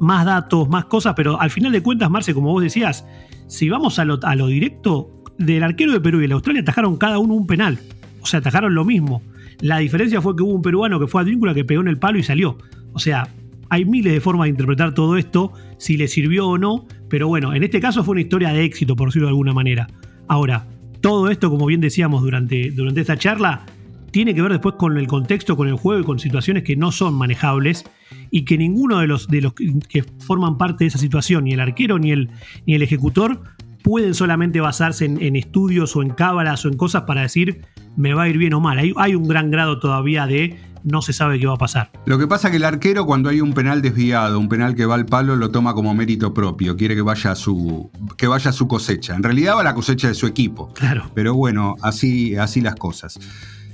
más datos, más cosas, pero al final de cuentas, Marce, como vos decías, si vamos a lo, a lo directo, del arquero de Perú y el Australia atajaron cada uno un penal. O sea, atajaron lo mismo. La diferencia fue que hubo un peruano que fue a Advíncula que pegó en el palo y salió. O sea, hay miles de formas de interpretar todo esto, si le sirvió o no, pero bueno, en este caso fue una historia de éxito, por decirlo de alguna manera. Ahora, todo esto, como bien decíamos durante, durante esta charla, tiene que ver después con el contexto, con el juego y con situaciones que no son manejables y que ninguno de los, de los que forman parte de esa situación, ni el arquero ni el, ni el ejecutor, pueden solamente basarse en, estudios o en cábalas o en cosas para decir me va a ir bien o mal. Hay, hay, un gran grado todavía de no se sabe qué va a pasar. Lo que pasa es que el arquero cuando hay un penal desviado, un penal que va al palo, lo toma como mérito propio, quiere que vaya a su, que vaya a su cosecha. En realidad va a la cosecha de su equipo. Claro. Pero bueno, así, así las cosas.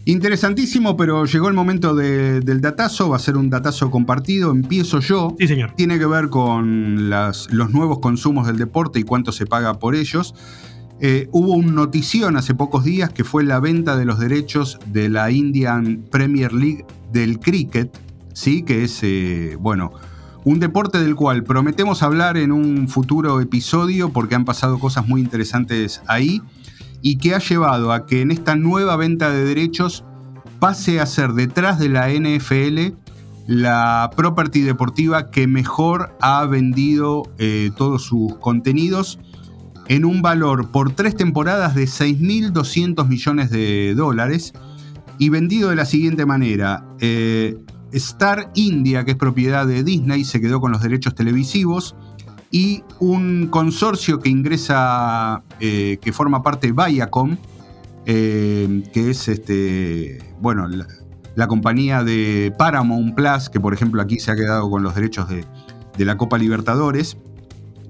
Interesantísimo, pero llegó el momento del datazo, va a ser un datazo compartido, empiezo yo. Sí, señor. Tiene que ver con los nuevos consumos del deporte y cuánto se paga por ellos. Eh, hubo un notición hace pocos días que fue la venta de los derechos de la Indian Premier League del cricket, ¿sí? que es, eh, bueno, un deporte del cual prometemos hablar en un futuro episodio porque han pasado cosas muy interesantes ahí y que ha llevado a que en esta nueva venta de derechos pase a ser detrás de la NFL la property deportiva que mejor ha vendido eh, todos sus contenidos en un valor por tres temporadas de 6.200 millones de dólares y vendido de la siguiente manera. Eh, Star India, que es propiedad de Disney, se quedó con los derechos televisivos y un consorcio que ingresa, eh, que forma parte de Viacom, eh, que es este, bueno, la, compañía de Paramount Plus, que por ejemplo aquí se ha quedado con los derechos de, la Copa Libertadores.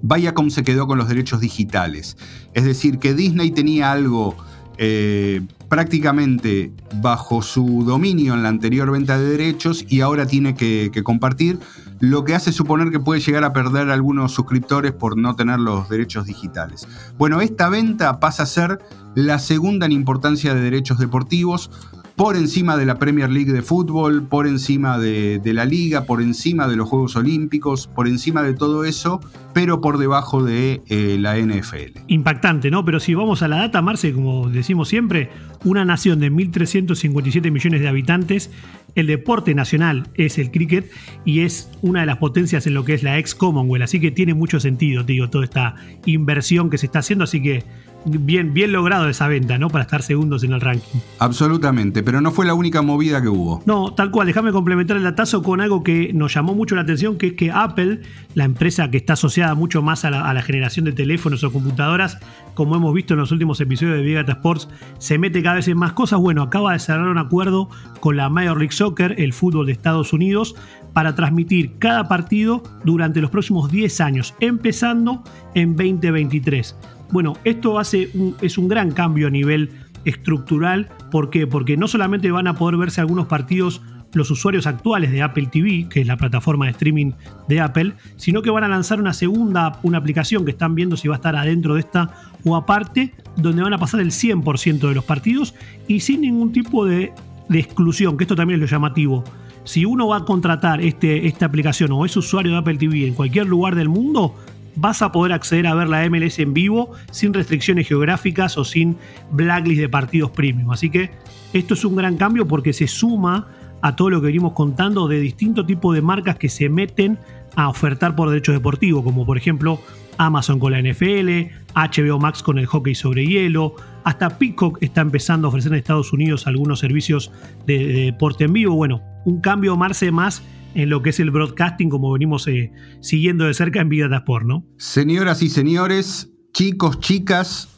Viacom se quedó con los derechos digitales. Es decir, que Disney tenía algo eh, prácticamente bajo su dominio en la anterior venta de derechos y ahora tiene que, compartir, lo que hace suponer que puede llegar a perder algunos suscriptores por no tener los derechos digitales. Bueno, esta venta pasa a ser la segunda en importancia de derechos deportivos, por encima de la Premier League de fútbol, por encima de, la liga, por encima de los Juegos Olímpicos, por encima de todo eso, pero por debajo de eh, la NFL. Impactante, ¿no? Pero si vamos a la data, Marce, como decimos siempre, una nación de 1.357 millones de habitantes, el deporte nacional es el cricket y es una de las potencias en lo que es la ex Commonwealth, así que tiene mucho sentido, digo, toda esta inversión que se está haciendo, así que bien, bien logrado esa venta, ¿no? Para estar segundos en el ranking. Absolutamente, pero no fue la única movida que hubo. No, tal cual. Déjame complementar el datazo con algo que nos llamó mucho la atención, que es que Apple, la empresa que está asociada mucho más a la, generación de teléfonos o computadoras, como hemos visto en los últimos episodios de Big Sports, se mete cada vez en más cosas. Bueno, acaba de cerrar un acuerdo con la Major League Soccer, el fútbol de Estados Unidos, para transmitir cada partido durante los próximos 10 años, empezando en 2023. Bueno, esto hace es un gran cambio a nivel estructural. ¿Por qué? Porque no solamente van a poder verse algunos partidos los usuarios actuales de Apple TV, que es la plataforma de streaming de Apple, sino que van a lanzar una segunda, una aplicación que están viendo si va a estar adentro de esta o aparte, donde van a pasar el 100% de los partidos y sin ningún tipo de, exclusión, que esto también es lo llamativo. Si uno va a contratar este, esta aplicación o es usuario de Apple TV en cualquier lugar del mundo, vas a poder acceder a ver la MLS en vivo sin restricciones geográficas o sin blacklist de partidos premium. Así que esto es un gran cambio porque se suma a todo lo que venimos contando de distintos tipos de marcas que se meten a ofertar por derechos deportivos, como por ejemplo Amazon con la NFL, HBO Max con el hockey sobre hielo, hasta Peacock está empezando a ofrecer en Estados Unidos algunos servicios de, deporte en vivo. Bueno, un cambio Marce más en lo que es el broadcasting, como venimos eh, siguiendo de cerca en Vida Sport, ¿no? Señoras y señores, chicos, chicas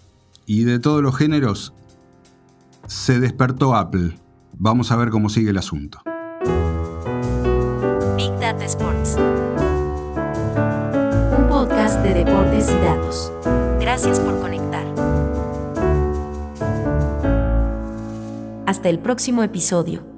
y de todos los géneros, se despertó Apple. Vamos a ver cómo sigue el asunto. Big Data Sports. Un podcast de deportes y datos. Gracias por conectar. Hasta el próximo episodio.